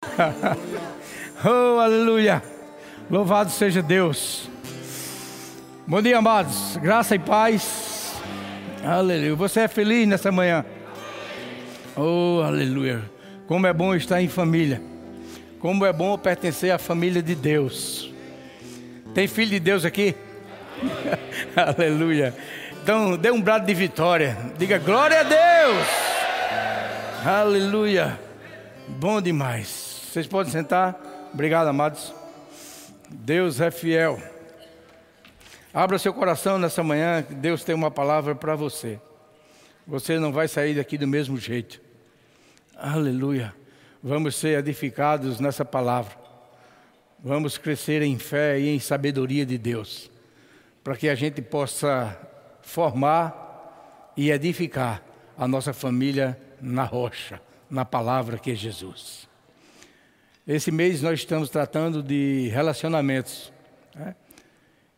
oh, aleluia. Louvado seja Deus. Bom dia, amados. Graça e paz. Aleluia. Você é feliz nessa manhã? Oh, aleluia. Como é bom estar em família. Como é bom pertencer à família de Deus. Tem filho de Deus aqui? aleluia. Então, dê um brado de vitória. Diga glória a Deus. Aleluia. Bom demais. Vocês podem sentar. Obrigado, amados. Deus é fiel. Abra seu coração nessa manhã, Deus tem uma palavra para você. Você não vai sair daqui do mesmo jeito. Aleluia. Vamos ser edificados nessa palavra. Vamos crescer em fé e em sabedoria de Deus, para que a gente possa formar e edificar a nossa família na rocha, na palavra que é Jesus. Esse mês nós estamos tratando de relacionamentos. Né?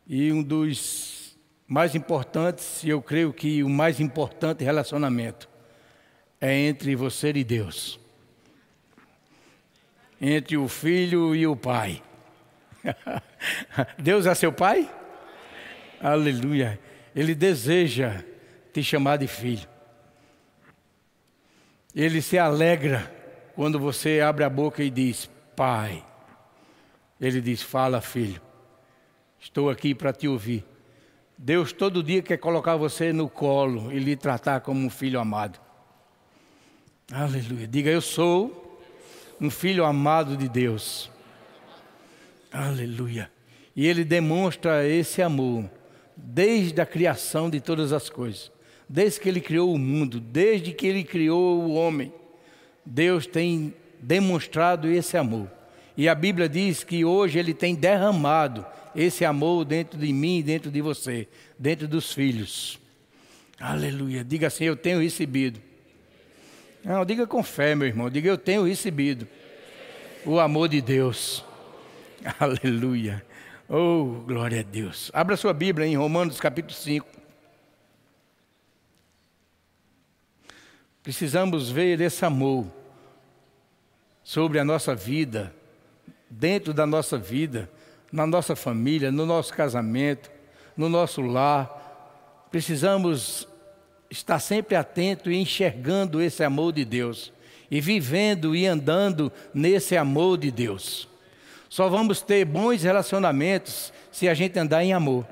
E um dos mais importantes, e eu creio que o mais importante relacionamento, é entre você e Deus. Entre o filho e o pai. Deus é seu pai? Aleluia. Ele deseja te chamar de filho. Ele se alegra quando você abre a boca e diz: Pai. Ele diz: Fala, filho. Estou aqui para te ouvir. Deus todo dia quer colocar você no colo e lhe tratar como um filho amado. Aleluia. Diga: Eu sou um filho amado de Deus. Aleluia. E ele demonstra esse amor desde a criação de todas as coisas. Desde que ele criou o mundo, desde que ele criou o homem. Deus tem demonstrado esse amor. E a Bíblia diz que hoje ele tem derramado esse amor dentro de mim dentro de você, dentro dos filhos. Aleluia. Diga assim: Eu tenho recebido. Não, diga com fé, meu irmão. Diga: Eu tenho recebido o amor de Deus. Aleluia. Oh, glória a Deus. Abra sua Bíblia em Romanos capítulo 5. Precisamos ver esse amor sobre a nossa vida, dentro da nossa vida, na nossa família, no nosso casamento, no nosso lar. Precisamos estar sempre atento e enxergando esse amor de Deus e vivendo e andando nesse amor de Deus. Só vamos ter bons relacionamentos se a gente andar em amor.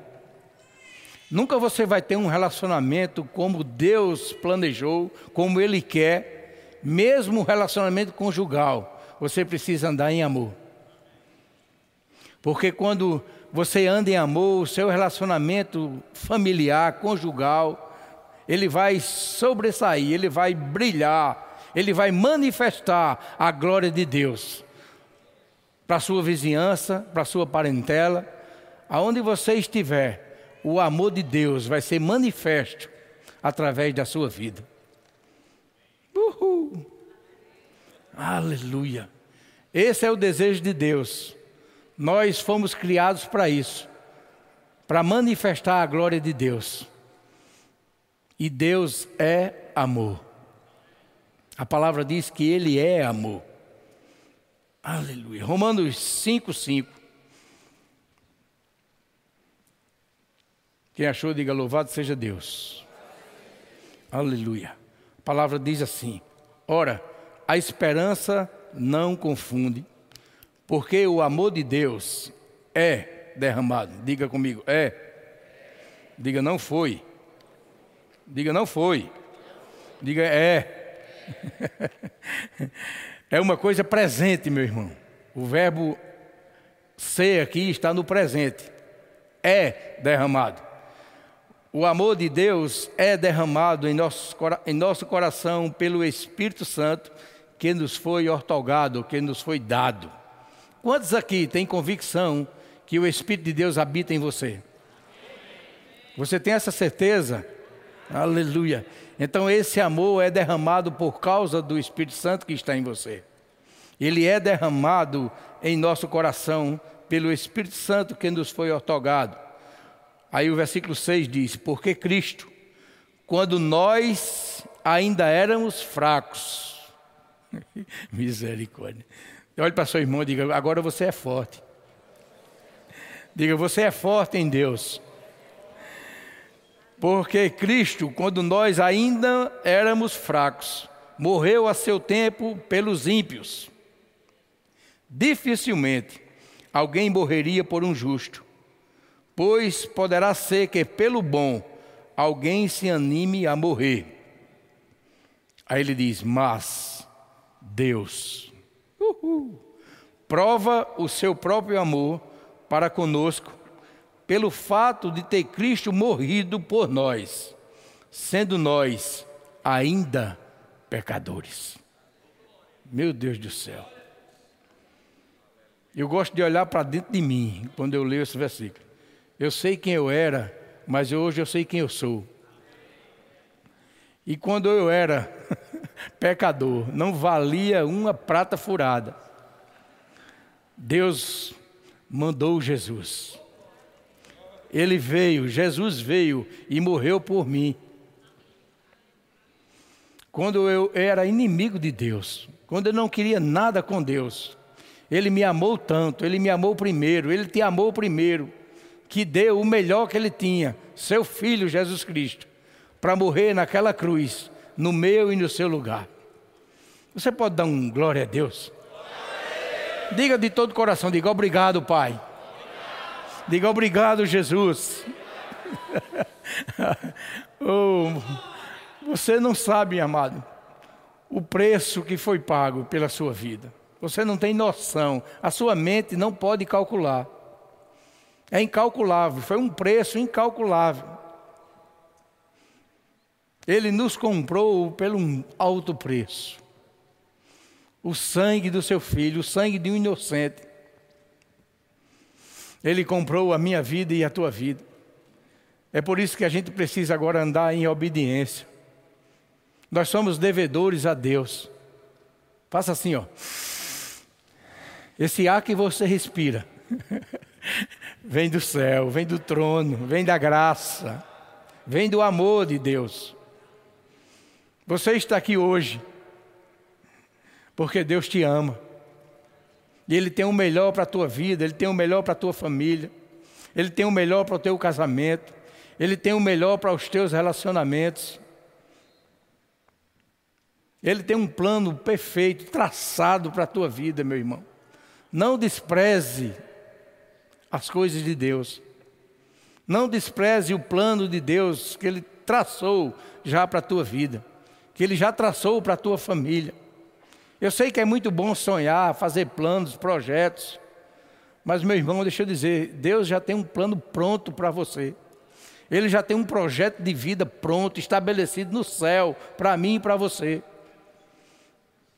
Nunca você vai ter um relacionamento como Deus planejou, como Ele quer, mesmo o relacionamento conjugal, você precisa andar em amor. Porque quando você anda em amor, o seu relacionamento familiar, conjugal, ele vai sobressair, ele vai brilhar, ele vai manifestar a glória de Deus para a sua vizinhança, para a sua parentela, aonde você estiver, o amor de Deus vai ser manifesto através da sua vida. Uhul. Aleluia. Esse é o desejo de Deus. Nós fomos criados para isso para manifestar a glória de Deus. E Deus é amor. A palavra diz que Ele é amor. Aleluia. Romanos 5, 5. Quem achou, diga louvado seja Deus. Aleluia. A palavra diz assim: Ora, a esperança não confunde, porque o amor de Deus é derramado. Diga comigo, é. Diga não foi. Diga não foi. Diga é. é uma coisa presente, meu irmão. O verbo ser aqui está no presente. É derramado. O amor de Deus é derramado em nosso, em nosso coração pelo Espírito Santo que nos foi ortogado, que nos foi dado. Quantos aqui têm convicção que o Espírito de Deus habita em você? Você tem essa certeza? Aleluia. Então esse amor é derramado por causa do Espírito Santo que está em você. Ele é derramado em nosso coração pelo Espírito Santo que nos foi ortogado. Aí o versículo 6 diz: Porque Cristo, quando nós ainda éramos fracos, misericórdia, Olhe para seu irmão e diga: agora você é forte. Diga: você é forte em Deus. Porque Cristo, quando nós ainda éramos fracos, morreu a seu tempo pelos ímpios. Dificilmente alguém morreria por um justo, pois poderá ser que pelo bom alguém se anime a morrer. Aí ele diz: Mas Deus uhul, prova o seu próprio amor para conosco, pelo fato de ter Cristo morrido por nós, sendo nós ainda pecadores. Meu Deus do céu. Eu gosto de olhar para dentro de mim quando eu leio esse versículo. Eu sei quem eu era, mas hoje eu sei quem eu sou. E quando eu era pecador, não valia uma prata furada. Deus mandou Jesus. Ele veio, Jesus veio e morreu por mim. Quando eu era inimigo de Deus, quando eu não queria nada com Deus, Ele me amou tanto, Ele me amou primeiro, Ele te amou primeiro, que deu o melhor que Ele tinha, seu Filho Jesus Cristo, para morrer naquela cruz, no meu e no seu lugar. Você pode dar um glória a Deus? Diga de todo o coração, diga obrigado, Pai. Diga obrigado, Jesus. oh, você não sabe, amado, o preço que foi pago pela sua vida. Você não tem noção. A sua mente não pode calcular. É incalculável. Foi um preço incalculável. Ele nos comprou pelo um alto preço. O sangue do seu filho, o sangue de um inocente. Ele comprou a minha vida e a tua vida. É por isso que a gente precisa agora andar em obediência. Nós somos devedores a Deus. Faça assim, ó. Esse ar que você respira vem do céu, vem do trono, vem da graça, vem do amor de Deus. Você está aqui hoje porque Deus te ama. E Ele tem o melhor para a tua vida, Ele tem o melhor para a tua família, Ele tem o melhor para o teu casamento, Ele tem o melhor para os teus relacionamentos. Ele tem um plano perfeito, traçado para a tua vida, meu irmão. Não despreze as coisas de Deus. Não despreze o plano de Deus que Ele traçou já para a tua vida, que Ele já traçou para a tua família. Eu sei que é muito bom sonhar, fazer planos, projetos, mas, meu irmão, deixa eu dizer, Deus já tem um plano pronto para você. Ele já tem um projeto de vida pronto, estabelecido no céu, para mim e para você.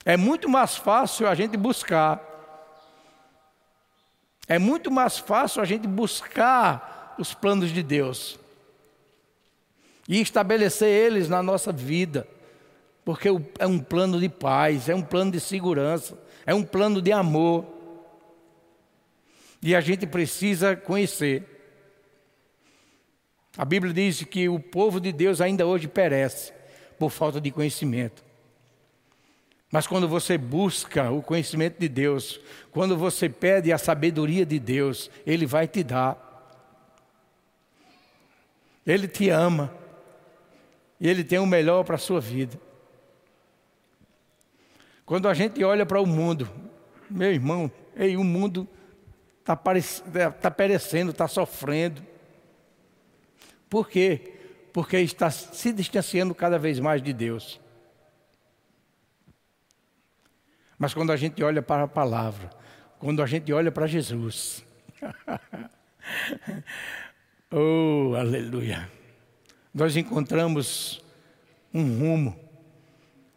É muito mais fácil a gente buscar. É muito mais fácil a gente buscar os planos de Deus e estabelecer eles na nossa vida. Porque é um plano de paz, é um plano de segurança, é um plano de amor. E a gente precisa conhecer. A Bíblia diz que o povo de Deus ainda hoje perece por falta de conhecimento. Mas quando você busca o conhecimento de Deus, quando você pede a sabedoria de Deus, Ele vai te dar. Ele te ama. E Ele tem o melhor para a sua vida. Quando a gente olha para o mundo, meu irmão, ei, o mundo está tá perecendo, está sofrendo. Por quê? Porque está se distanciando cada vez mais de Deus. Mas quando a gente olha para a palavra, quando a gente olha para Jesus, oh, aleluia, nós encontramos um rumo,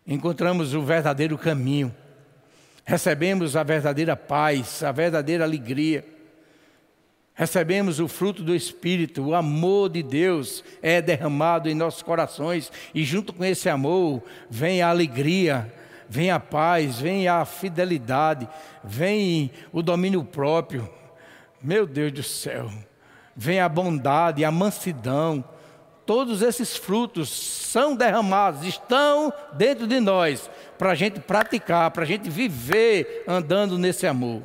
encontramos o verdadeiro caminho, recebemos a verdadeira paz, a verdadeira alegria, recebemos o fruto do Espírito, o amor de Deus é derramado em nossos corações, e junto com esse amor vem a alegria, vem a paz, vem a fidelidade, vem o domínio próprio. Meu Deus do céu, vem a bondade, a mansidão, todos esses frutos são derramados, estão dentro de nós, para a gente praticar, para a gente viver andando nesse amor.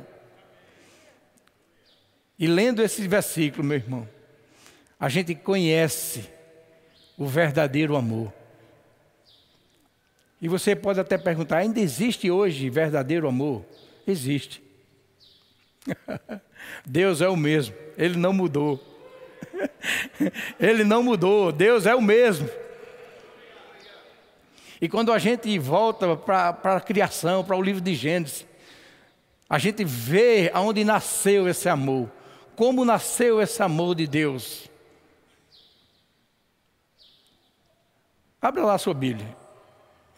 E lendo esse versículo, meu irmão, a gente conhece o verdadeiro amor. E você pode até perguntar: ainda existe hoje verdadeiro amor? Existe. Deus é o mesmo, Ele não mudou. Ele não mudou, Deus é o mesmo. E quando a gente volta para a criação, para o livro de Gênesis, a gente vê aonde nasceu esse amor, como nasceu esse amor de Deus. Abra lá a sua Bíblia,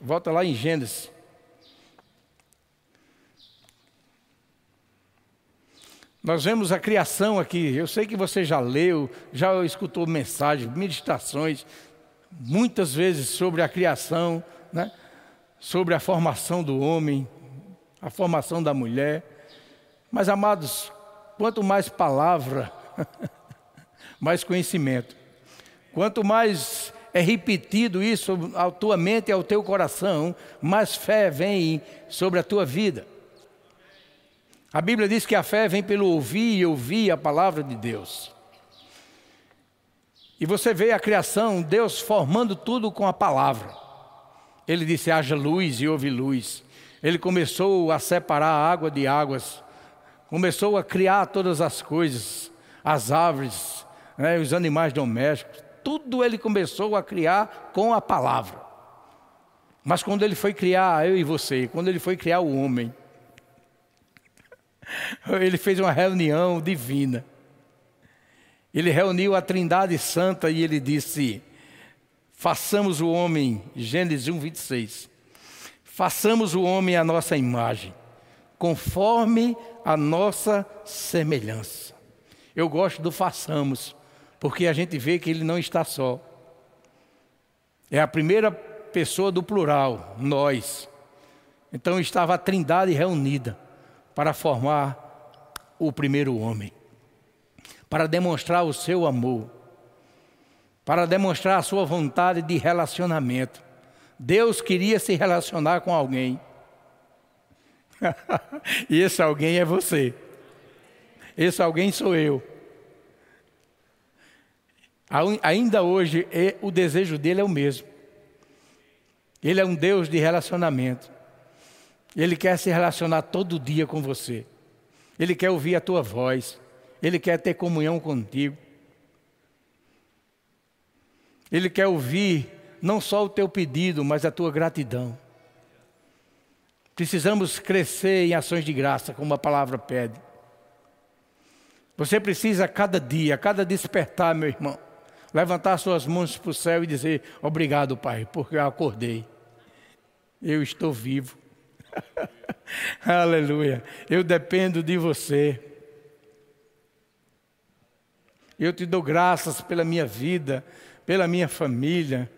volta lá em Gênesis. Nós vemos a criação aqui. Eu sei que você já leu, já escutou mensagens, meditações, muitas vezes sobre a criação, né? sobre a formação do homem, a formação da mulher. Mas, amados, quanto mais palavra, mais conhecimento. Quanto mais é repetido isso à tua mente e ao teu coração, mais fé vem sobre a tua vida. A Bíblia diz que a fé vem pelo ouvir e ouvir a palavra de Deus. E você vê a criação, Deus formando tudo com a palavra. Ele disse: haja luz e houve luz. Ele começou a separar a água de águas, começou a criar todas as coisas, as árvores, né, os animais domésticos, tudo ele começou a criar com a palavra. Mas quando ele foi criar eu e você, quando ele foi criar o homem, Ele fez uma reunião divina. Ele reuniu a Trindade Santa e ele disse: Façamos o homem, Gênesis 1, 26. Façamos o homem à nossa imagem, conforme a nossa semelhança. Eu gosto do façamos, porque a gente vê que ele não está só. É a primeira pessoa do plural, nós. Então estava a Trindade reunida para formar o primeiro homem, para demonstrar o seu amor, para demonstrar a sua vontade de relacionamento. Deus queria se relacionar com alguém. e esse alguém é você. Esse alguém sou eu. Ainda hoje, o desejo dele é o mesmo. Ele é um Deus de relacionamento. Ele quer se relacionar todo dia com você. Ele quer ouvir a tua voz. Ele quer ter comunhão contigo. Ele quer ouvir não só o teu pedido, mas a tua gratidão. Precisamos crescer em ações de graça, como a palavra pede. Você precisa, cada dia, cada despertar, meu irmão, levantar suas mãos para o céu e dizer: Obrigado, Pai, porque eu acordei. Eu estou vivo. Aleluia. Eu dependo de você. Eu te dou graças pela minha vida, pela minha família,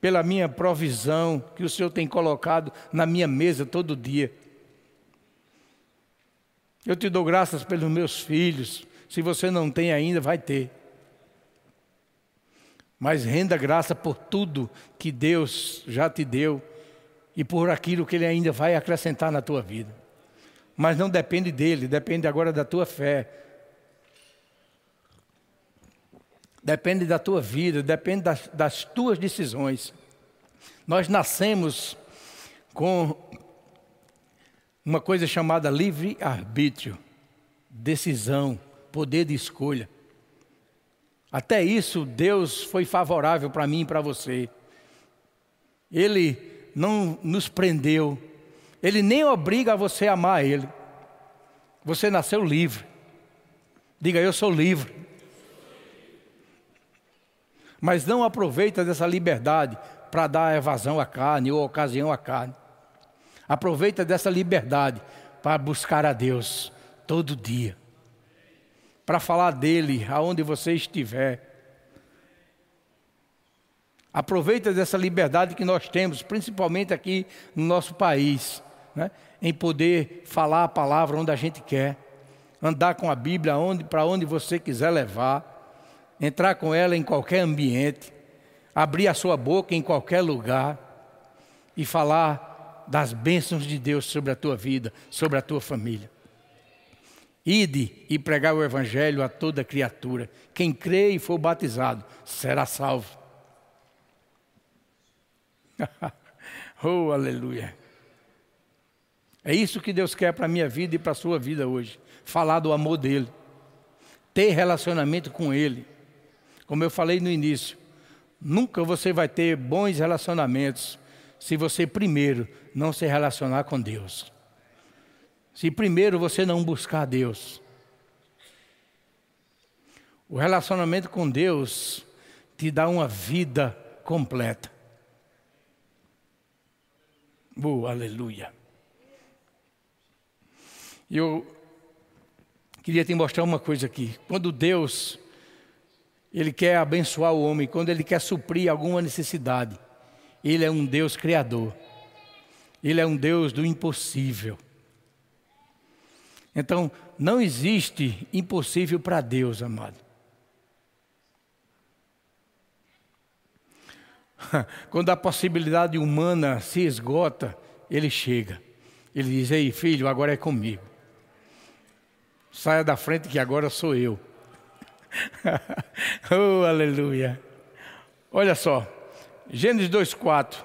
pela minha provisão que o Senhor tem colocado na minha mesa todo dia. Eu te dou graças pelos meus filhos. Se você não tem ainda, vai ter. Mas renda graça por tudo que Deus já te deu e por aquilo que Ele ainda vai acrescentar na tua vida. Mas não depende dele, depende agora da tua fé. Depende da tua vida, depende das, das tuas decisões. Nós nascemos com uma coisa chamada livre-arbítrio, decisão, poder de escolha. Até isso, Deus foi favorável para mim e para você. Ele não nos prendeu. Ele nem obriga você a amar Ele. Você nasceu livre. Diga, eu sou livre. Mas não aproveita dessa liberdade para dar evasão à carne ou ocasião à carne. Aproveita dessa liberdade para buscar a Deus todo dia. Para falar dele aonde você estiver Aproveita dessa liberdade que nós temos, principalmente aqui no nosso país, né? em poder falar a palavra onde a gente quer, andar com a Bíblia onde, para onde você quiser levar. entrar com ela em qualquer ambiente, abrir a sua boca em qualquer lugar e falar das bênçãos de Deus sobre a tua vida, sobre a tua família. Ide e pregar o evangelho a toda criatura. Quem crê e for batizado será salvo. oh, aleluia. É isso que Deus quer para a minha vida e para a sua vida hoje. Falar do amor dele. Ter relacionamento com ele. Como eu falei no início, nunca você vai ter bons relacionamentos se você primeiro não se relacionar com Deus. Se primeiro você não buscar Deus. O relacionamento com Deus te dá uma vida completa. Oh, aleluia. Eu queria te mostrar uma coisa aqui. Quando Deus ele quer abençoar o homem, quando ele quer suprir alguma necessidade, ele é um Deus criador. Ele é um Deus do impossível. Então, não existe impossível para Deus, amado. Quando a possibilidade humana se esgota, ele chega. Ele diz: Ei, filho, agora é comigo. Saia da frente que agora sou eu. oh, aleluia. Olha só, Gênesis 2,4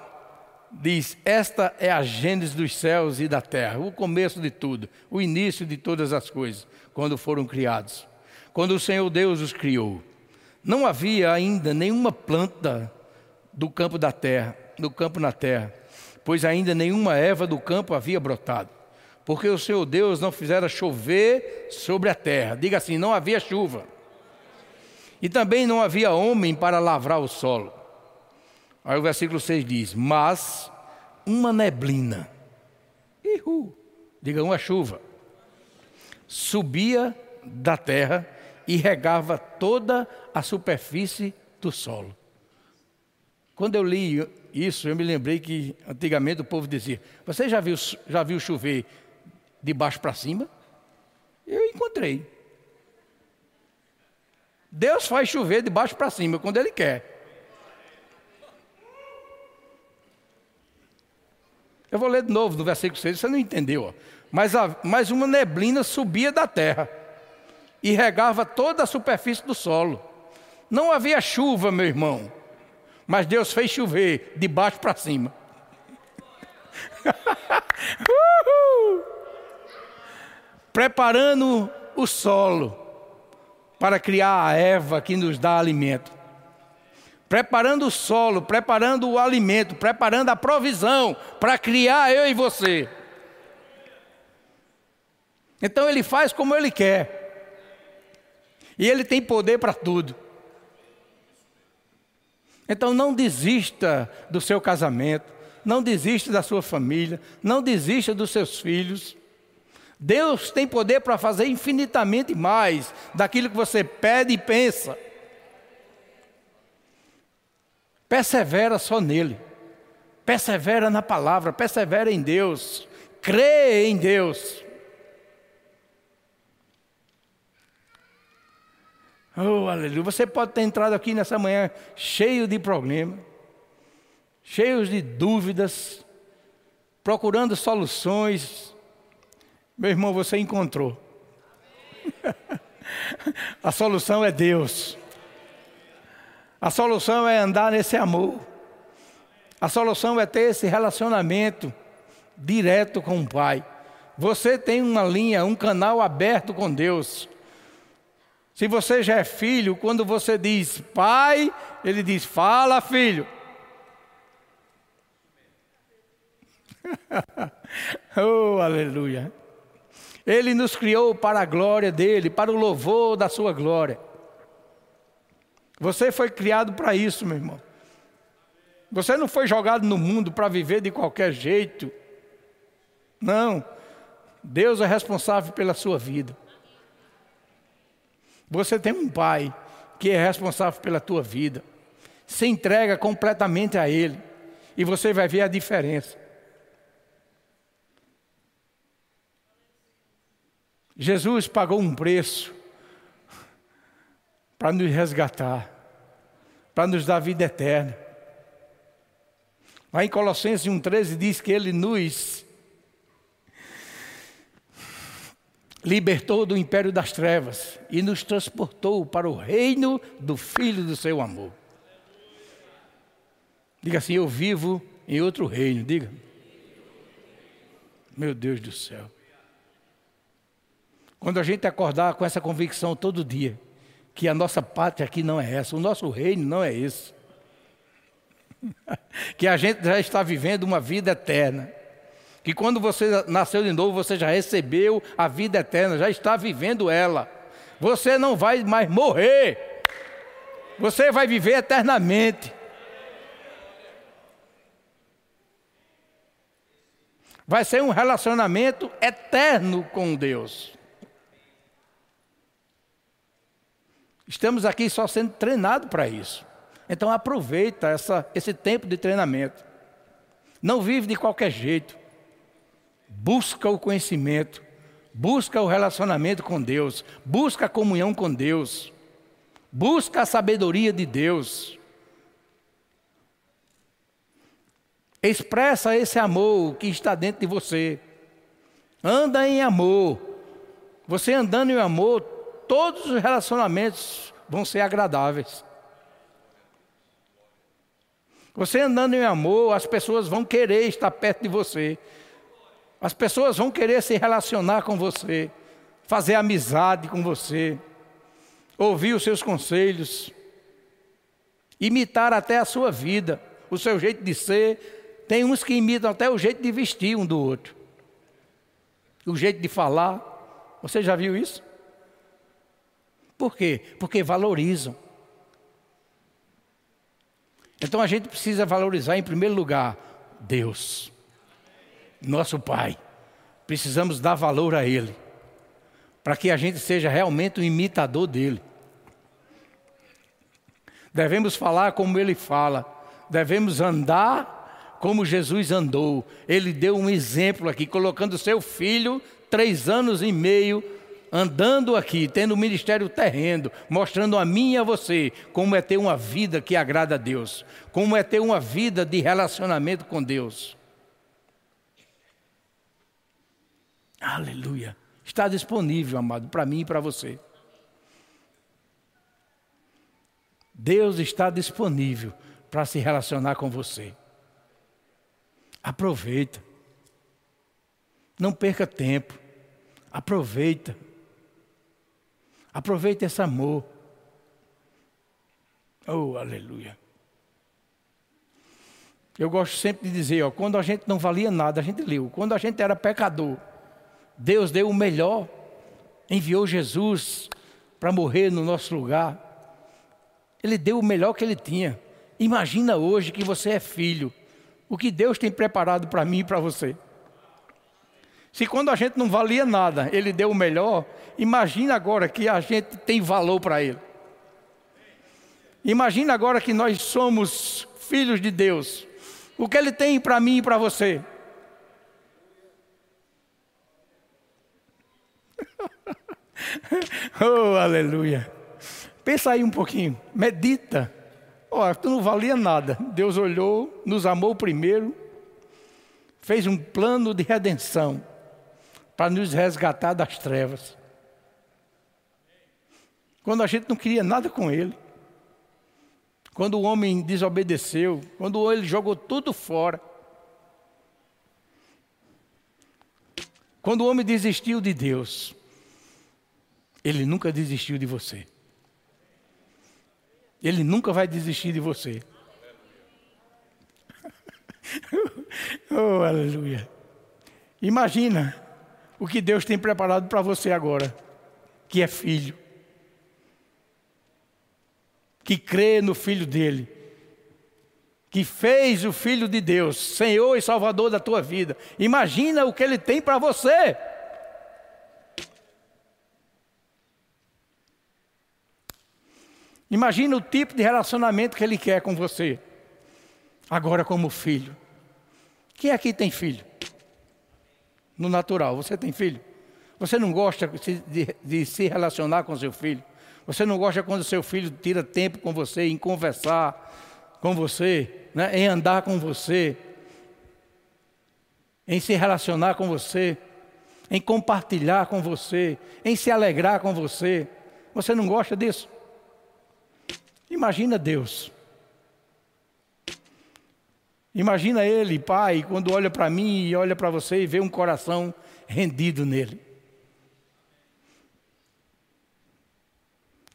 diz: Esta é a Gênesis dos céus e da terra, o começo de tudo, o início de todas as coisas, quando foram criados. Quando o Senhor Deus os criou, não havia ainda nenhuma planta do campo da terra, do campo na terra, pois ainda nenhuma erva do campo havia brotado porque o Senhor Deus não fizera chover sobre a terra. Diga assim: não havia chuva. E também não havia homem para lavrar o solo. Aí o versículo 6 diz: Mas uma neblina, ihu, diga uma chuva, subia da terra e regava toda a superfície do solo. Quando eu li isso, eu me lembrei que antigamente o povo dizia: Você já viu, já viu chover de baixo para cima? Eu encontrei. Deus faz chover de baixo para cima quando Ele quer. Eu vou ler de novo no versículo 6, você não entendeu. Ó. Mas, a, mas uma neblina subia da terra e regava toda a superfície do solo. Não havia chuva, meu irmão, mas Deus fez chover de baixo para cima. Uhul! preparando o solo para criar a erva que nos dá alimento. Preparando o solo, preparando o alimento, preparando a provisão para criar eu e você. Então ele faz como ele quer. E ele tem poder para tudo. Então não desista do seu casamento, não desista da sua família, não desista dos seus filhos. Deus tem poder para fazer infinitamente mais daquilo que você pede e pensa. Persevera só nele. Persevera na palavra, persevera em Deus. Crê em Deus. Oh, aleluia. Você pode ter entrado aqui nessa manhã cheio de problemas, cheio de dúvidas, procurando soluções, meu irmão, você encontrou. A solução é Deus. A solução é andar nesse amor. A solução é ter esse relacionamento direto com o Pai. Você tem uma linha, um canal aberto com Deus. Se você já é filho, quando você diz pai, ele diz: Fala, filho. oh, aleluia. Ele nos criou para a glória dele, para o louvor da sua glória. Você foi criado para isso, meu irmão. Você não foi jogado no mundo para viver de qualquer jeito. Não. Deus é responsável pela sua vida. Você tem um pai que é responsável pela tua vida. Se entrega completamente a ele e você vai ver a diferença. Jesus pagou um preço para nos resgatar, para nos dar vida eterna. Lá em Colossenses 1,13 diz que ele nos libertou do império das trevas e nos transportou para o reino do Filho do seu amor. Diga assim: Eu vivo em outro reino. Diga. Meu Deus do céu. Quando a gente acordar com essa convicção todo dia, que a nossa pátria aqui não é essa, o nosso reino não é esse. que a gente já está vivendo uma vida eterna. Que quando você nasceu de novo, você já recebeu a vida eterna, já está vivendo ela. Você não vai mais morrer. Você vai viver eternamente. Vai ser um relacionamento eterno com Deus. Estamos aqui só sendo treinados para isso. Então aproveita essa, esse tempo de treinamento. Não vive de qualquer jeito. Busca o conhecimento, busca o relacionamento com Deus, busca a comunhão com Deus, busca a sabedoria de Deus. Expressa esse amor que está dentro de você. Anda em amor. Você andando em amor, todos os relacionamentos vão ser agradáveis. Você andando em amor, as pessoas vão querer estar perto de você. As pessoas vão querer se relacionar com você, fazer amizade com você, ouvir os seus conselhos, imitar até a sua vida, o seu jeito de ser. Tem uns que imitam até o jeito de vestir um do outro, o jeito de falar. Você já viu isso? Por quê? Porque valorizam. Então a gente precisa valorizar, em primeiro lugar, Deus, nosso Pai. Precisamos dar valor a Ele, para que a gente seja realmente um imitador dele. Devemos falar como Ele fala, devemos andar como Jesus andou. Ele deu um exemplo aqui, colocando seu filho, três anos e meio, andando aqui, tendo um ministério terreno, mostrando a mim e a você como é ter uma vida que agrada a Deus, como é ter uma vida de relacionamento com Deus. Aleluia. Está disponível, amado, para mim e para você. Deus está disponível para se relacionar com você. Aproveita. Não perca tempo. Aproveita. Aproveite esse amor. Oh, aleluia. Eu gosto sempre de dizer, ó, quando a gente não valia nada, a gente leu. Quando a gente era pecador, Deus deu o melhor, enviou Jesus para morrer no nosso lugar. Ele deu o melhor que ele tinha. Imagina hoje que você é filho, o que Deus tem preparado para mim e para você. Se quando a gente não valia nada, ele deu o melhor, imagina agora que a gente tem valor para ele. Imagina agora que nós somos filhos de Deus. O que ele tem para mim e para você? oh, aleluia. Pensa aí um pouquinho, medita. Olha, tu não valia nada. Deus olhou, nos amou primeiro, fez um plano de redenção para nos resgatar das trevas. Quando a gente não queria nada com ele, quando o homem desobedeceu, quando ele jogou tudo fora, quando o homem desistiu de Deus, ele nunca desistiu de você. Ele nunca vai desistir de você. oh, aleluia. Imagina o que Deus tem preparado para você agora, que é filho, que crê no filho dele, que fez o filho de Deus, Senhor e Salvador da tua vida. Imagina o que ele tem para você. Imagina o tipo de relacionamento que ele quer com você. Agora como filho. Quem aqui tem filho? no natural. Você tem filho? Você não gosta de, de, se relacionar com seu filho? Você não gosta quando seu filho tira tempo com você em conversar com você, né? em andar com você, em se relacionar com você, em compartilhar com você, em se alegrar com você. Você não gosta disso? Imagina Deus. Imagina Ele, Pai, quando olha para mim e olha para você e vê um coração rendido nele.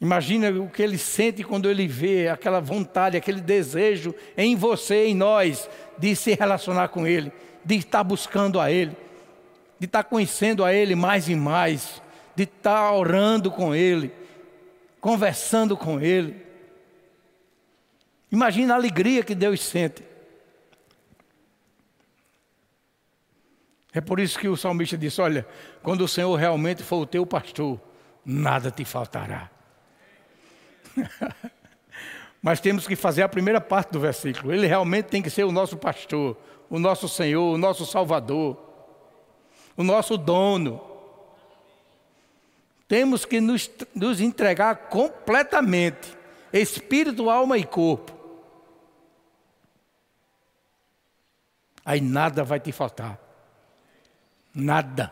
Imagina o que ele sente quando ele vê aquela vontade, aquele desejo em você, em nós, de se relacionar com Ele, de estar buscando a Ele, de estar conhecendo a Ele mais e mais, de estar orando com Ele, conversando com Ele. Imagina a alegria que Deus sente. É por isso que o salmista disse: Olha, quando o Senhor realmente for o teu pastor, nada te faltará. Mas temos que fazer a primeira parte do versículo. Ele realmente tem que ser o nosso pastor, o nosso Senhor, o nosso Salvador, o nosso dono. Temos que nos, nos entregar completamente, espírito, alma e corpo. Aí nada vai te faltar. Nada.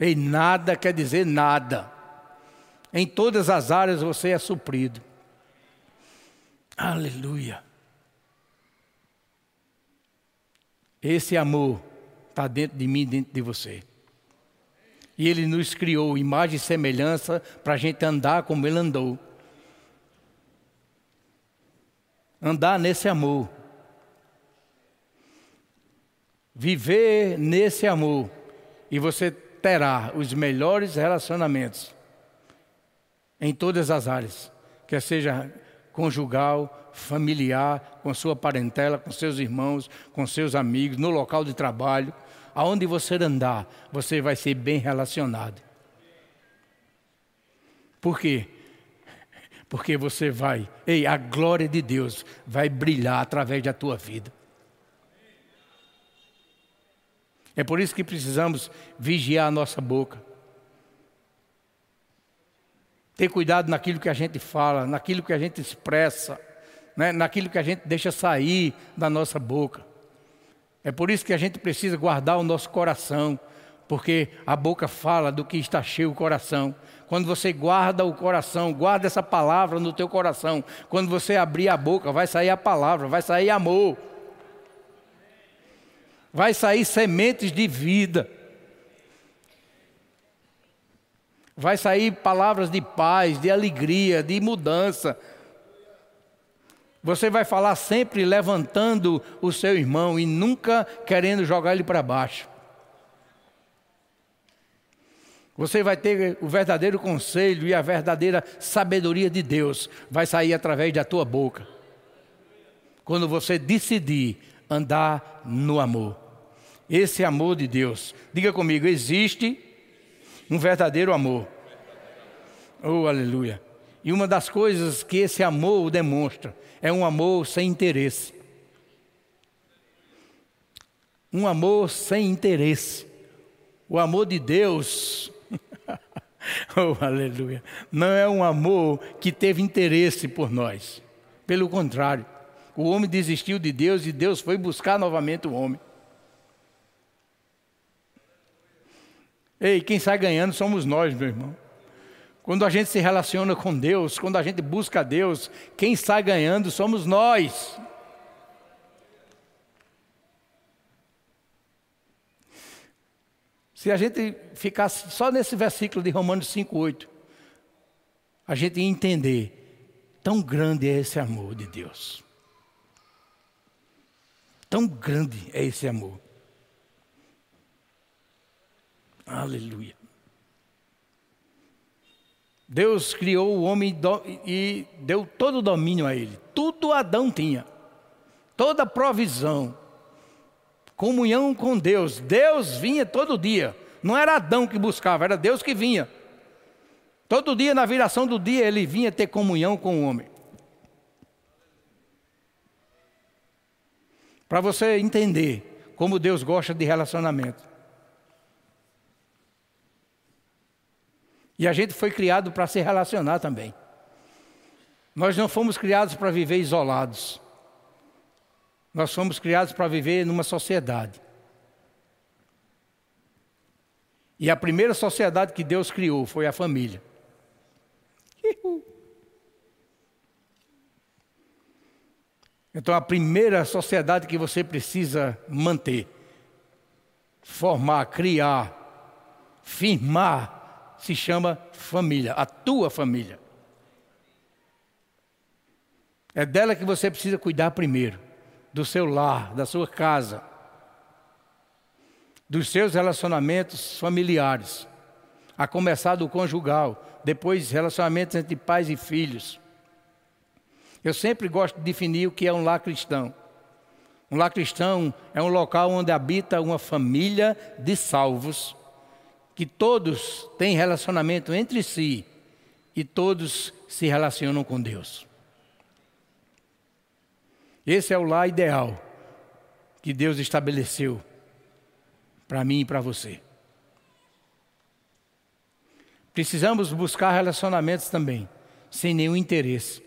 E nada quer dizer nada. Em todas as áreas você é suprido. Aleluia. Esse amor está dentro de mim, dentro de você. E Ele nos criou imagem e semelhança para a gente andar como Ele andou. Andar nesse amor. Viver nesse amor. E você terá os melhores relacionamentos em todas as áreas. Quer seja conjugal, familiar, com sua parentela, com seus irmãos, com seus amigos, no local de trabalho, aonde você andar, você vai ser bem relacionado. Por quê? Porque você vai, ei, a glória de Deus vai brilhar através da tua vida. É por isso que precisamos vigiar a nossa boca. Ter cuidado naquilo que a gente fala, naquilo que a gente expressa, né? naquilo que a gente deixa sair da nossa boca. É por isso que a gente precisa guardar o nosso coração, porque a boca fala do que está cheio o coração. Quando você guarda o coração, guarda essa palavra no teu coração. Quando você abrir a boca, vai sair a palavra, vai sair amor. Vai sair sementes de vida. Vai sair palavras de paz, de alegria, de mudança. Você vai falar sempre levantando o seu irmão e nunca querendo jogar ele para baixo. Você vai ter o verdadeiro conselho e a verdadeira sabedoria de Deus vai sair através da tua boca. Quando você decidir andar no amor. Esse amor de Deus. Diga comigo, existe um verdadeiro amor. Oh, aleluia. E uma das coisas que esse amor demonstra é um amor sem interesse. Um amor sem interesse. O amor de Deus, oh, aleluia, não é um amor que teve interesse por nós. Pelo contrário, o homem desistiu de Deus e Deus foi buscar novamente o homem. Ei, quem sai ganhando somos nós, meu irmão. Quando a gente se relaciona com Deus, quando a gente busca Deus, quem sai ganhando somos nós. Se a gente ficasse só nesse versículo de Romanos 5,8, a gente ia entender tão grande é esse amor de Deus. Tão grande é esse amor. Aleluia. Deus criou o homem e deu todo o domínio a ele. Tudo Adão tinha. Toda provisão. Comunhão com Deus. Deus vinha todo dia. Não era Adão que buscava, era Deus que vinha. Todo dia, na viração do dia, ele vinha ter comunhão com o homem. Para você entender como Deus gosta de relacionamento. E a gente foi criado para se relacionar também. Nós não fomos criados para viver isolados. Nós fomos criados para viver numa sociedade. E a primeira sociedade que Deus criou foi a família. Então, a primeira sociedade que você precisa manter, formar, criar, firmar, se chama família, a tua família. É dela que você precisa cuidar primeiro, do seu lar, da sua casa dos seus relacionamentos familiares, a começar do conjugal, depois relacionamentos entre pais e filhos. Eu sempre gosto de definir o que é um lar cristão. Um lar cristão é um local onde habita uma família de salvos, que todos têm relacionamento entre si e todos se relacionam com Deus. Esse é o lar ideal que Deus estabeleceu para mim e para você. Precisamos buscar relacionamentos também, sem nenhum interesse.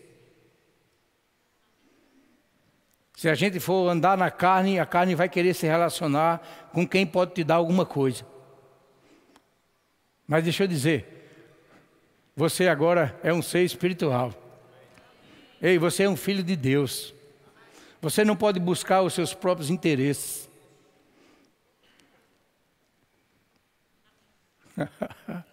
Se a gente for andar na carne, a carne vai querer se relacionar com quem pode te dar alguma coisa. Mas deixa eu dizer, você agora é um ser espiritual. Ei, você é um filho de Deus. Você não pode buscar os seus próprios interesses.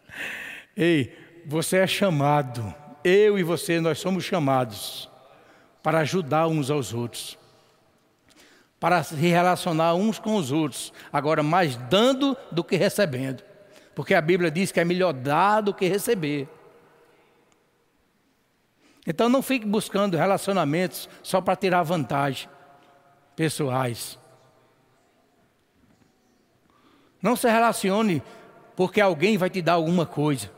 Ei, você é chamado, eu e você, nós somos chamados para ajudar uns aos outros, para se relacionar uns com os outros, agora mais dando do que recebendo, porque a Bíblia diz que é melhor dar do que receber. Então não fique buscando relacionamentos só para tirar vantagem pessoais. Não se relacione porque alguém vai te dar alguma coisa.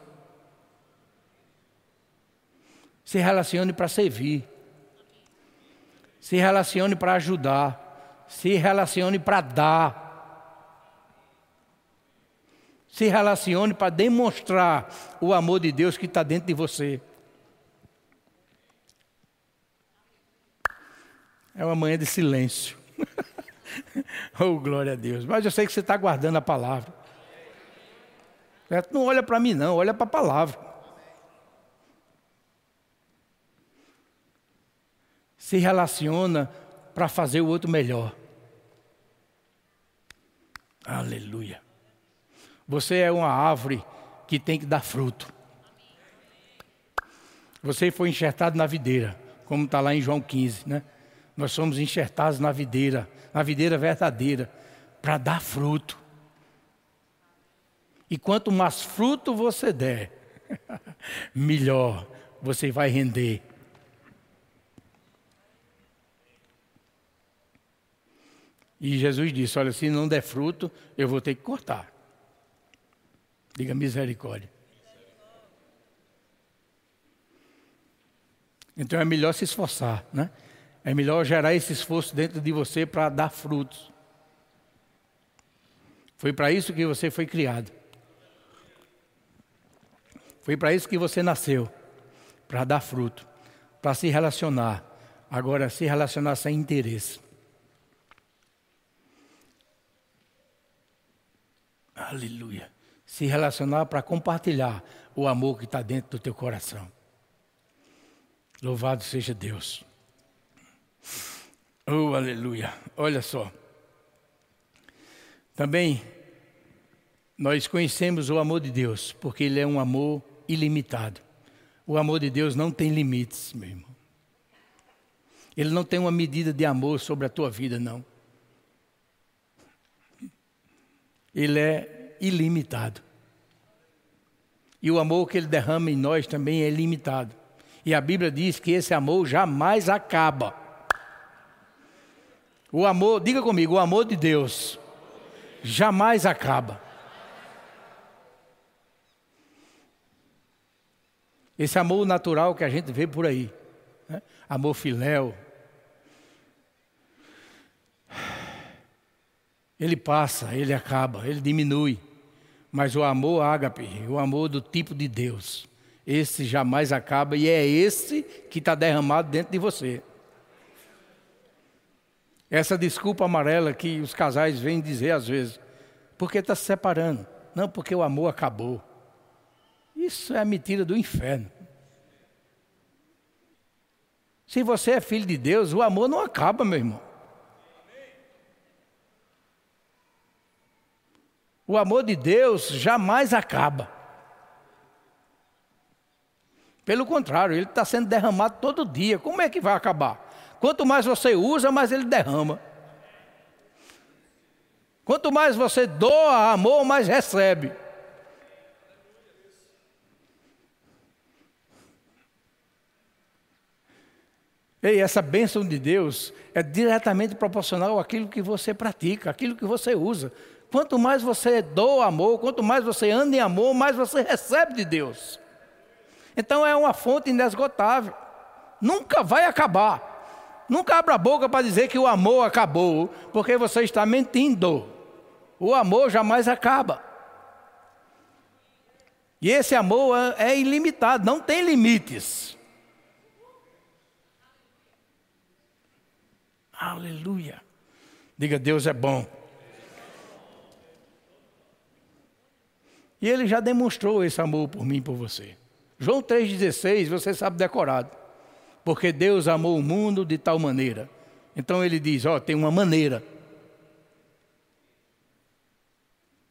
Se relacione para servir. Se relacione para ajudar. Se relacione para dar. Se relacione para demonstrar o amor de Deus que está dentro de você. É uma manhã de silêncio. oh, glória a Deus. Mas eu sei que você está guardando a palavra. Não olha para mim, não, olha para a palavra. Se relaciona para fazer o outro melhor. Aleluia. Você é uma árvore que tem que dar fruto. Você foi enxertado na videira, como está lá em João 15, né? Nós somos enxertados na videira, na videira verdadeira, para dar fruto. E quanto mais fruto você der, melhor você vai render. E Jesus disse: Olha, se não der fruto, eu vou ter que cortar. Diga misericórdia. Então é melhor se esforçar, né? É melhor gerar esse esforço dentro de você para dar frutos. Foi para isso que você foi criado. Foi para isso que você nasceu para dar fruto, para se relacionar. Agora, se relacionar sem interesse. Aleluia. Se relacionar para compartilhar o amor que está dentro do teu coração. Louvado seja Deus. Oh, aleluia. Olha só. Também nós conhecemos o amor de Deus, porque Ele é um amor ilimitado. O amor de Deus não tem limites, meu irmão. Ele não tem uma medida de amor sobre a tua vida, não. Ele é ilimitado. E o amor que ele derrama em nós também é ilimitado. E a Bíblia diz que esse amor jamais acaba. O amor, diga comigo, o amor de Deus jamais acaba. Esse amor natural que a gente vê por aí, né? amor filéu. Ele passa, ele acaba, ele diminui. Mas o amor ágape, o amor do tipo de Deus, esse jamais acaba e é esse que está derramado dentro de você. Essa desculpa amarela que os casais vêm dizer às vezes, porque está se separando. Não, porque o amor acabou. Isso é a mentira do inferno. Se você é filho de Deus, o amor não acaba, meu irmão. O amor de Deus jamais acaba. Pelo contrário, ele está sendo derramado todo dia. Como é que vai acabar? Quanto mais você usa, mais ele derrama. Quanto mais você doa amor, mais recebe. Ei, essa bênção de Deus é diretamente proporcional àquilo que você pratica, àquilo que você usa. Quanto mais você doa amor, quanto mais você anda em amor, mais você recebe de Deus. Então é uma fonte inesgotável. Nunca vai acabar. Nunca abra a boca para dizer que o amor acabou, porque você está mentindo. O amor jamais acaba. E esse amor é, é ilimitado, não tem limites. Aleluia. Diga, Deus é bom. E ele já demonstrou esse amor por mim e por você. João 3,16, você sabe decorado. Porque Deus amou o mundo de tal maneira. Então ele diz: Ó, tem uma maneira.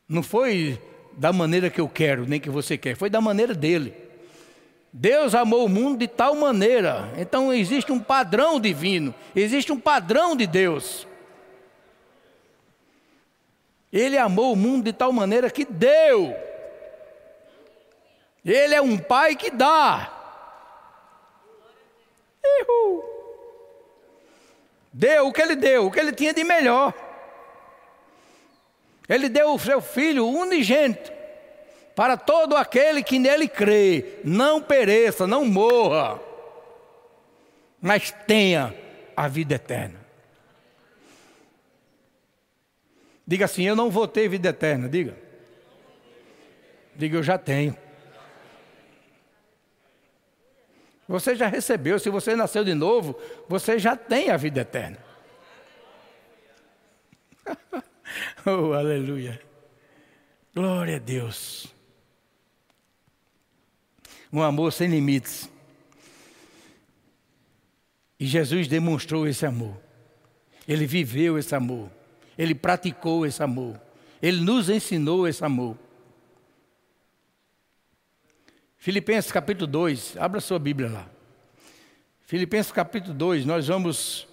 Não foi da maneira que eu quero, nem que você quer, foi da maneira dele. Deus amou o mundo de tal maneira. Então existe um padrão divino, existe um padrão de Deus. Ele amou o mundo de tal maneira que deu. Ele é um pai que dá. Uhul. Deu o que ele deu, o que ele tinha de melhor. Ele deu o seu filho unigênito para todo aquele que nele crê, não pereça, não morra, mas tenha a vida eterna. Diga assim: Eu não vou ter vida eterna. Diga. Diga, eu já tenho. Você já recebeu, se você nasceu de novo, você já tem a vida eterna. oh, aleluia. Glória a Deus um amor sem limites. E Jesus demonstrou esse amor. Ele viveu esse amor. Ele praticou esse amor. Ele nos ensinou esse amor. Filipenses capítulo 2, abra sua Bíblia lá. Filipenses capítulo 2, nós vamos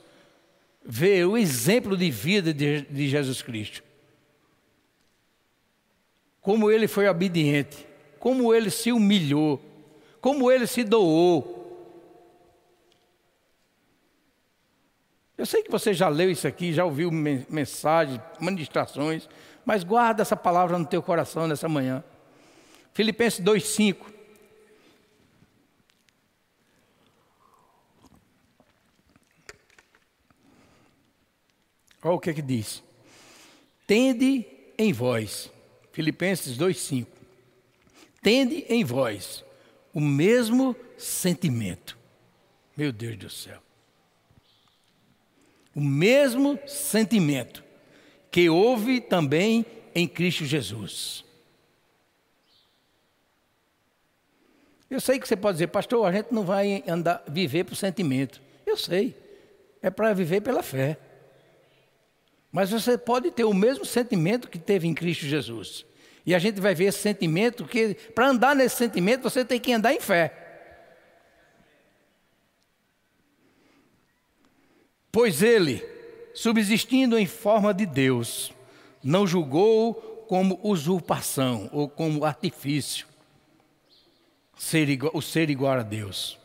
ver o exemplo de vida de, de Jesus Cristo. Como ele foi obediente, como ele se humilhou, como ele se doou. Eu sei que você já leu isso aqui, já ouviu mensagens, ministrações, mas guarda essa palavra no teu coração nessa manhã. Filipenses 2:5 Olha o que é que diz. Tende em vós, Filipenses 2,5. Tende em vós o mesmo sentimento. Meu Deus do céu. O mesmo sentimento que houve também em Cristo Jesus. Eu sei que você pode dizer, pastor, a gente não vai andar, viver por sentimento. Eu sei. É para viver pela fé. Mas você pode ter o mesmo sentimento que teve em Cristo Jesus. E a gente vai ver esse sentimento que, para andar nesse sentimento, você tem que andar em fé. Pois ele, subsistindo em forma de Deus, não julgou como usurpação ou como artifício ser igual, o ser igual a Deus.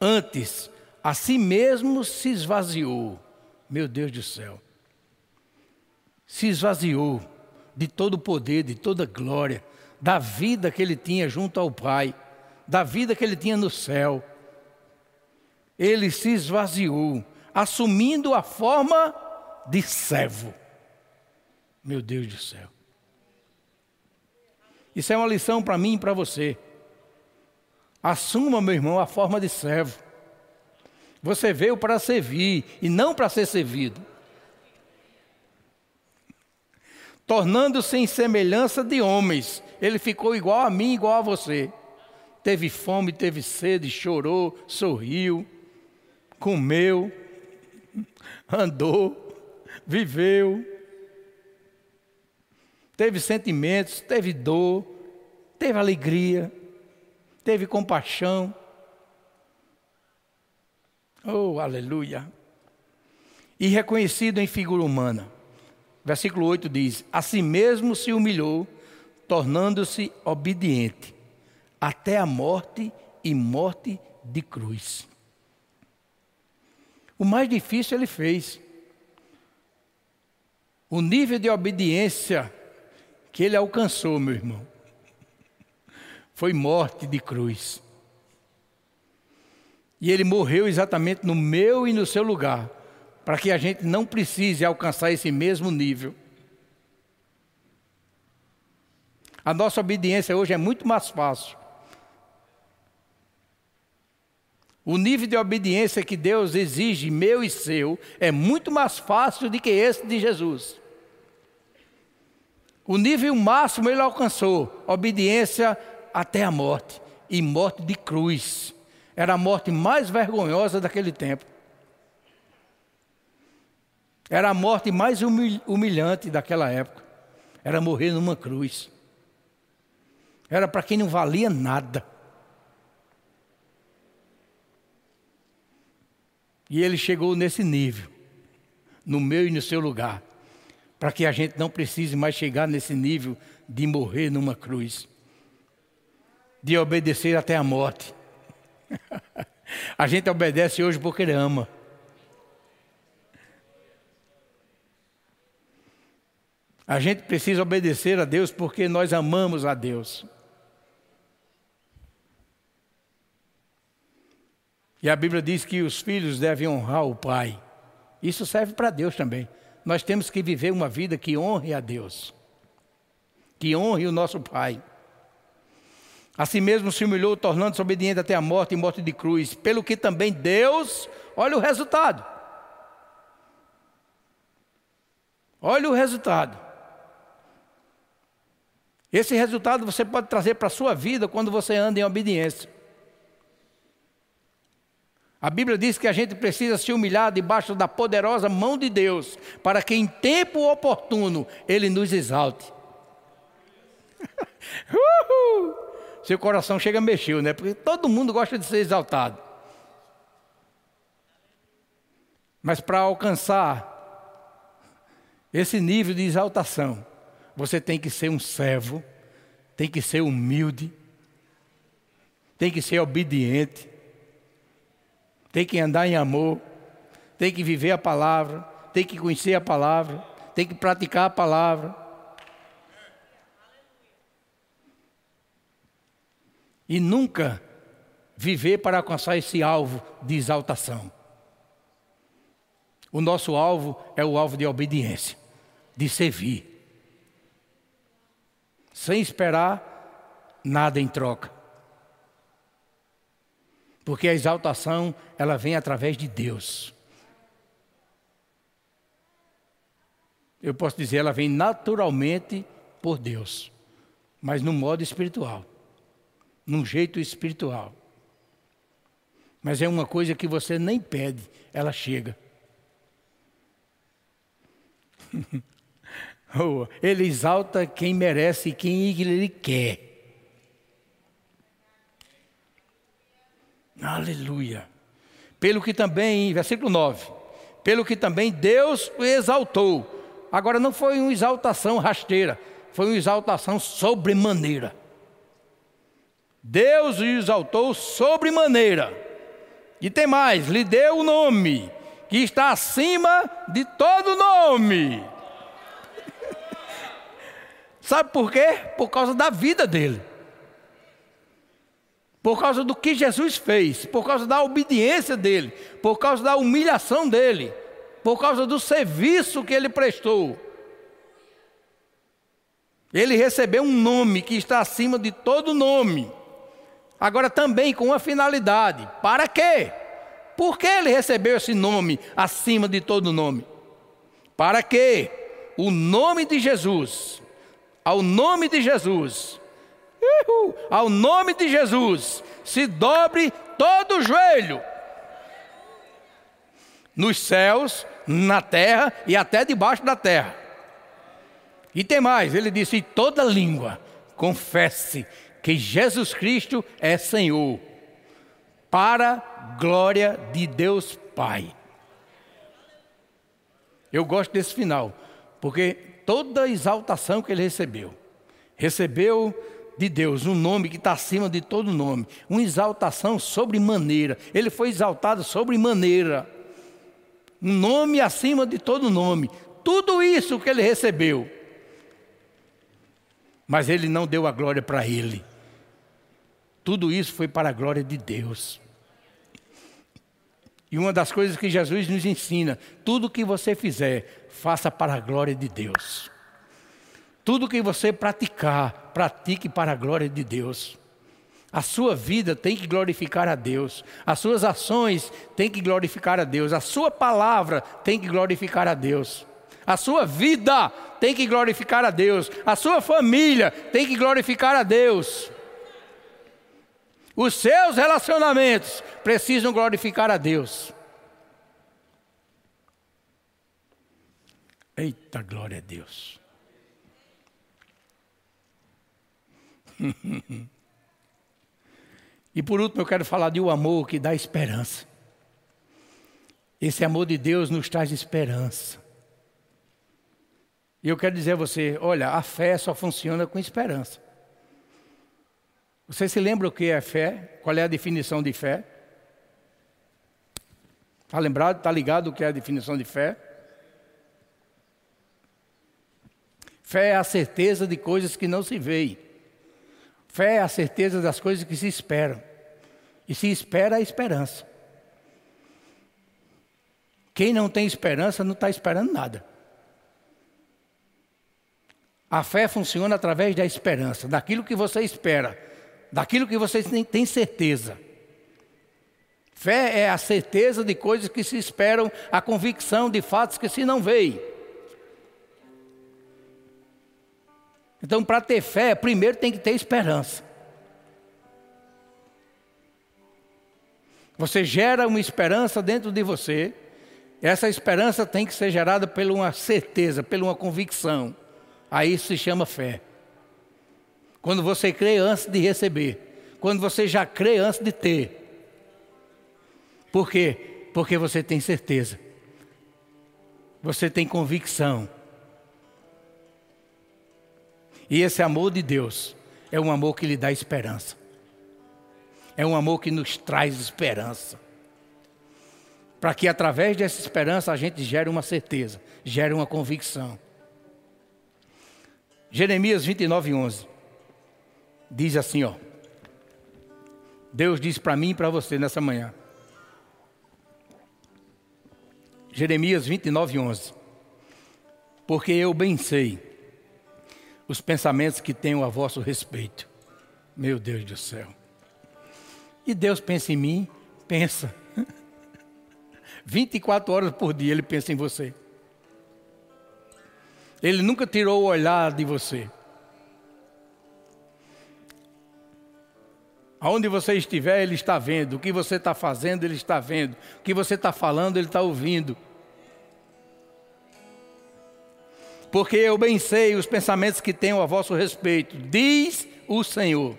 Antes, a si mesmo se esvaziou. Meu Deus do céu. Se esvaziou de todo o poder, de toda glória, da vida que ele tinha junto ao Pai, da vida que ele tinha no céu. Ele se esvaziou, assumindo a forma de servo. Meu Deus do céu. Isso é uma lição para mim e para você. Assuma, meu irmão, a forma de servo. Você veio para servir e não para ser servido. Tornando-se em semelhança de homens, ele ficou igual a mim, igual a você. Teve fome, teve sede, chorou, sorriu, comeu, andou, viveu. Teve sentimentos, teve dor, teve alegria, teve compaixão. Oh, aleluia! E reconhecido em figura humana. Versículo 8 diz: A si mesmo se humilhou, tornando-se obediente, até a morte e morte de cruz. O mais difícil ele fez. O nível de obediência que ele alcançou, meu irmão, foi morte de cruz. E ele morreu exatamente no meu e no seu lugar, para que a gente não precise alcançar esse mesmo nível. A nossa obediência hoje é muito mais fácil. O nível de obediência que Deus exige, meu e seu, é muito mais fácil do que esse de Jesus. O nível máximo ele alcançou, obediência até a morte e morte de cruz. Era a morte mais vergonhosa daquele tempo. Era a morte mais humilhante daquela época. Era morrer numa cruz. Era para quem não valia nada. E ele chegou nesse nível, no meu e no seu lugar, para que a gente não precise mais chegar nesse nível de morrer numa cruz, de obedecer até a morte. a gente obedece hoje porque ele ama. A gente precisa obedecer a Deus porque nós amamos a Deus. E a Bíblia diz que os filhos devem honrar o pai. Isso serve para Deus também. Nós temos que viver uma vida que honre a Deus, que honre o nosso pai. Assim mesmo se humilhou, tornando-se obediente até a morte e morte de cruz, pelo que também Deus, olha o resultado. Olha o resultado. Esse resultado você pode trazer para a sua vida quando você anda em obediência. A Bíblia diz que a gente precisa se humilhar debaixo da poderosa mão de Deus, para que em tempo oportuno Ele nos exalte. Uhul! seu coração chega a mexer, né? Porque todo mundo gosta de ser exaltado. Mas para alcançar esse nível de exaltação, você tem que ser um servo, tem que ser humilde, tem que ser obediente, tem que andar em amor, tem que viver a palavra, tem que conhecer a palavra, tem que praticar a palavra. e nunca viver para alcançar esse alvo de exaltação. O nosso alvo é o alvo de obediência, de servir, sem esperar nada em troca. Porque a exaltação, ela vem através de Deus. Eu posso dizer, ela vem naturalmente por Deus, mas no modo espiritual num jeito espiritual. Mas é uma coisa que você nem pede, ela chega. Oh, ele exalta quem merece e quem ele quer. Aleluia. Pelo que também, versículo 9. Pelo que também Deus o exaltou. Agora não foi uma exaltação rasteira, foi uma exaltação sobremaneira. Deus o exaltou sobremaneira. E tem mais, lhe deu o nome que está acima de todo nome. Sabe por quê? Por causa da vida dele. Por causa do que Jesus fez, por causa da obediência dele, por causa da humilhação dele, por causa do serviço que ele prestou. Ele recebeu um nome que está acima de todo nome Agora também com uma finalidade. Para quê? Por que ele recebeu esse nome acima de todo nome? Para que o nome de Jesus, ao nome de Jesus, ao nome de Jesus, se dobre todo o joelho, nos céus, na terra e até debaixo da terra. E tem mais, ele disse: toda língua confesse que Jesus Cristo é Senhor, para glória de Deus Pai. Eu gosto desse final, porque toda a exaltação que ele recebeu, recebeu de Deus um nome que está acima de todo nome, uma exaltação sobre maneira. Ele foi exaltado sobre maneira, um nome acima de todo nome. Tudo isso que ele recebeu, mas ele não deu a glória para ele. Tudo isso foi para a glória de Deus. E uma das coisas que Jesus nos ensina: tudo que você fizer, faça para a glória de Deus. Tudo que você praticar, pratique para a glória de Deus. A sua vida tem que glorificar a Deus. As suas ações têm que glorificar a Deus. A sua palavra tem que glorificar a Deus. A sua vida tem que glorificar a Deus. A sua família tem que glorificar a Deus. Os seus relacionamentos precisam glorificar a Deus. Eita glória a Deus. e por último, eu quero falar de um amor que dá esperança. Esse amor de Deus nos traz esperança. E eu quero dizer a você: olha, a fé só funciona com esperança. Você se lembra o que é fé? Qual é a definição de fé? Está lembrado? Está ligado o que é a definição de fé? Fé é a certeza de coisas que não se veem. Fé é a certeza das coisas que se esperam. E se espera a esperança. Quem não tem esperança não está esperando nada. A fé funciona através da esperança, daquilo que você espera daquilo que vocês têm certeza. Fé é a certeza de coisas que se esperam, a convicção de fatos que se não veem. Então, para ter fé, primeiro tem que ter esperança. Você gera uma esperança dentro de você. Essa esperança tem que ser gerada por uma certeza, por uma convicção. Aí se chama fé. Quando você crê antes de receber. Quando você já crê antes de ter. Por quê? Porque você tem certeza. Você tem convicção. E esse amor de Deus é um amor que lhe dá esperança. É um amor que nos traz esperança. Para que através dessa esperança a gente gere uma certeza, gere uma convicção. Jeremias 29, 11 diz assim, ó. Deus diz para mim e para você nessa manhã. Jeremias 29, 11. Porque eu bem sei os pensamentos que tenho a vosso respeito. Meu Deus do céu. E Deus pensa em mim, pensa. 24 horas por dia ele pensa em você. Ele nunca tirou o olhar de você. Aonde você estiver, Ele está vendo. O que você está fazendo, Ele está vendo. O que você está falando, Ele está ouvindo. Porque eu bem sei os pensamentos que tenho a vosso respeito, diz o Senhor.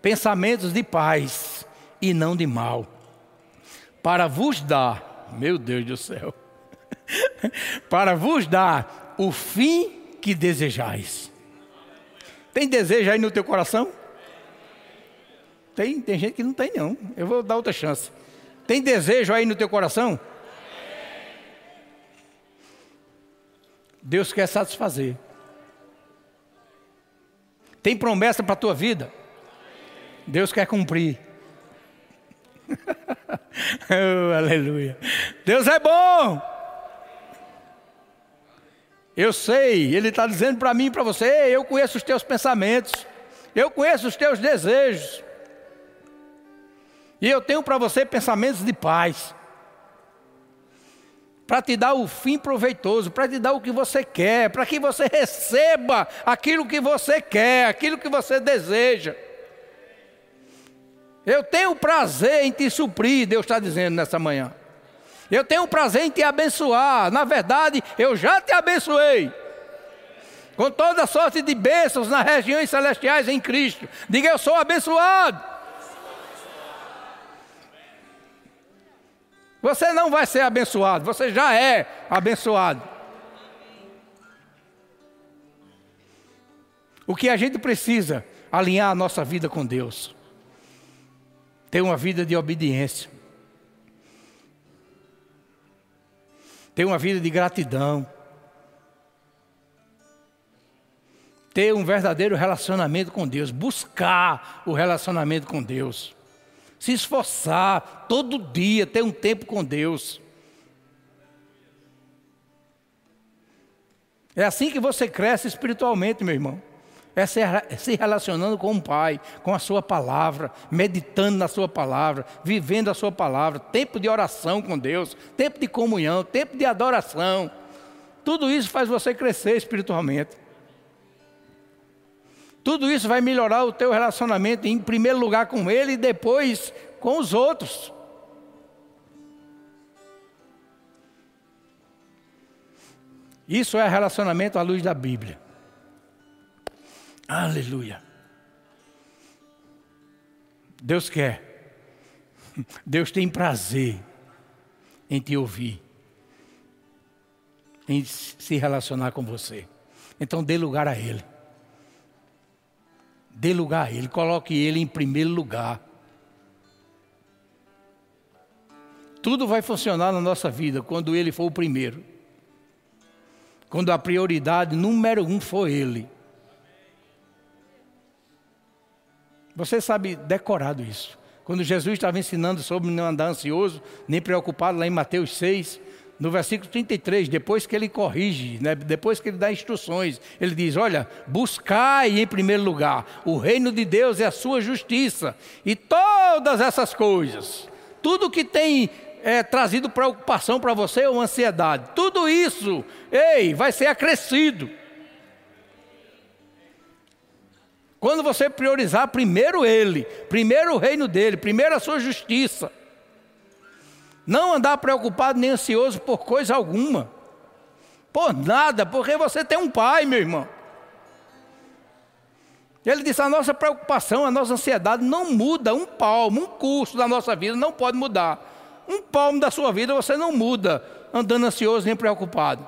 Pensamentos de paz e não de mal, para vos dar, meu Deus do céu, para vos dar o fim que desejais. Tem desejo aí no teu coração? Tem, tem gente que não tem, não. Eu vou dar outra chance. Tem desejo aí no teu coração? Deus quer satisfazer. Tem promessa para a tua vida? Deus quer cumprir. oh, aleluia. Deus é bom. Eu sei, Ele está dizendo para mim e para você: eu conheço os teus pensamentos, eu conheço os teus desejos. E eu tenho para você pensamentos de paz. Para te dar o fim proveitoso, para te dar o que você quer, para que você receba aquilo que você quer, aquilo que você deseja. Eu tenho prazer em te suprir, Deus está dizendo nessa manhã. Eu tenho prazer em te abençoar. Na verdade, eu já te abençoei. Com toda sorte de bênçãos nas regiões celestiais em Cristo. Diga, eu sou abençoado. Você não vai ser abençoado, você já é abençoado. O que a gente precisa alinhar a nossa vida com Deus. Ter uma vida de obediência. Ter uma vida de gratidão. Ter um verdadeiro relacionamento com Deus, buscar o relacionamento com Deus se esforçar todo dia, ter um tempo com Deus. É assim que você cresce espiritualmente, meu irmão. É se relacionando com o Pai, com a Sua palavra, meditando na Sua palavra, vivendo a Sua palavra, tempo de oração com Deus, tempo de comunhão, tempo de adoração. Tudo isso faz você crescer espiritualmente. Tudo isso vai melhorar o teu relacionamento, em primeiro lugar com Ele e depois com os outros. Isso é relacionamento à luz da Bíblia. Aleluia. Deus quer. Deus tem prazer em te ouvir, em se relacionar com você. Então dê lugar a Ele. Dê lugar a Ele, coloque Ele em primeiro lugar. Tudo vai funcionar na nossa vida quando Ele for o primeiro. Quando a prioridade número um for Ele. Você sabe decorado isso. Quando Jesus estava ensinando sobre não andar ansioso, nem preocupado, lá em Mateus 6, no versículo 33, depois que ele corrige, né, depois que ele dá instruções, ele diz: Olha, buscai em primeiro lugar o reino de Deus e a sua justiça, e todas essas coisas, tudo que tem é, trazido preocupação para você ou ansiedade, tudo isso, ei, vai ser acrescido. Quando você priorizar primeiro Ele, primeiro o reino dele, primeiro a sua justiça, não andar preocupado nem ansioso por coisa alguma. Por nada, porque você tem um pai, meu irmão. Ele disse: a nossa preocupação, a nossa ansiedade não muda um palmo, um curso da nossa vida não pode mudar. Um palmo da sua vida você não muda andando ansioso nem preocupado.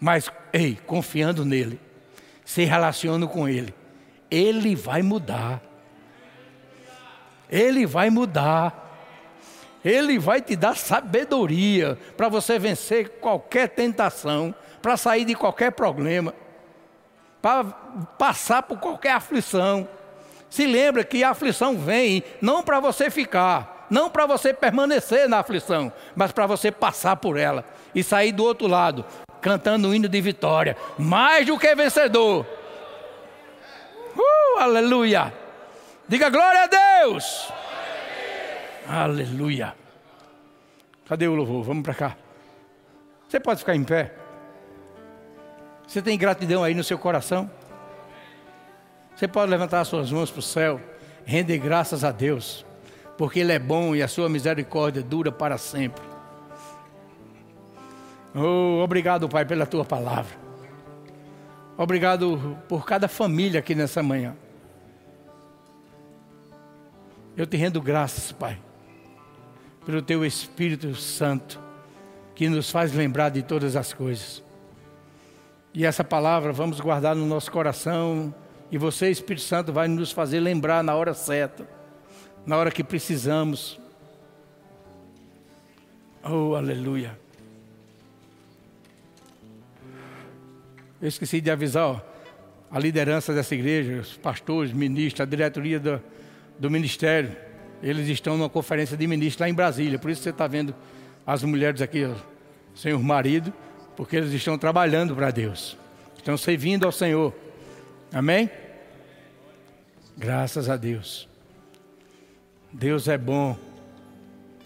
Mas, ei, confiando nele, se relaciona com ele, ele vai mudar. Ele vai mudar. Ele vai te dar sabedoria para você vencer qualquer tentação, para sair de qualquer problema, para passar por qualquer aflição. Se lembra que a aflição vem não para você ficar, não para você permanecer na aflição, mas para você passar por ela e sair do outro lado, cantando um hino de vitória, mais do que vencedor. Uh, aleluia! Diga glória a Deus! Aleluia. Cadê o louvor? Vamos para cá. Você pode ficar em pé? Você tem gratidão aí no seu coração? Você pode levantar as suas mãos para o céu, render graças a Deus, porque Ele é bom e a sua misericórdia dura para sempre. Oh, obrigado, Pai, pela tua palavra. Obrigado por cada família aqui nessa manhã. Eu te rendo graças, Pai pelo teu Espírito Santo, que nos faz lembrar de todas as coisas. E essa palavra vamos guardar no nosso coração, e você, Espírito Santo, vai nos fazer lembrar na hora certa, na hora que precisamos. Oh, aleluia. Eu esqueci de avisar ó, a liderança dessa igreja, os pastores, ministros, a diretoria do, do ministério eles estão numa conferência de ministros lá em Brasília. Por isso você está vendo as mulheres aqui sem o marido, porque eles estão trabalhando para Deus. Estão servindo ao Senhor. Amém? Graças a Deus. Deus é bom.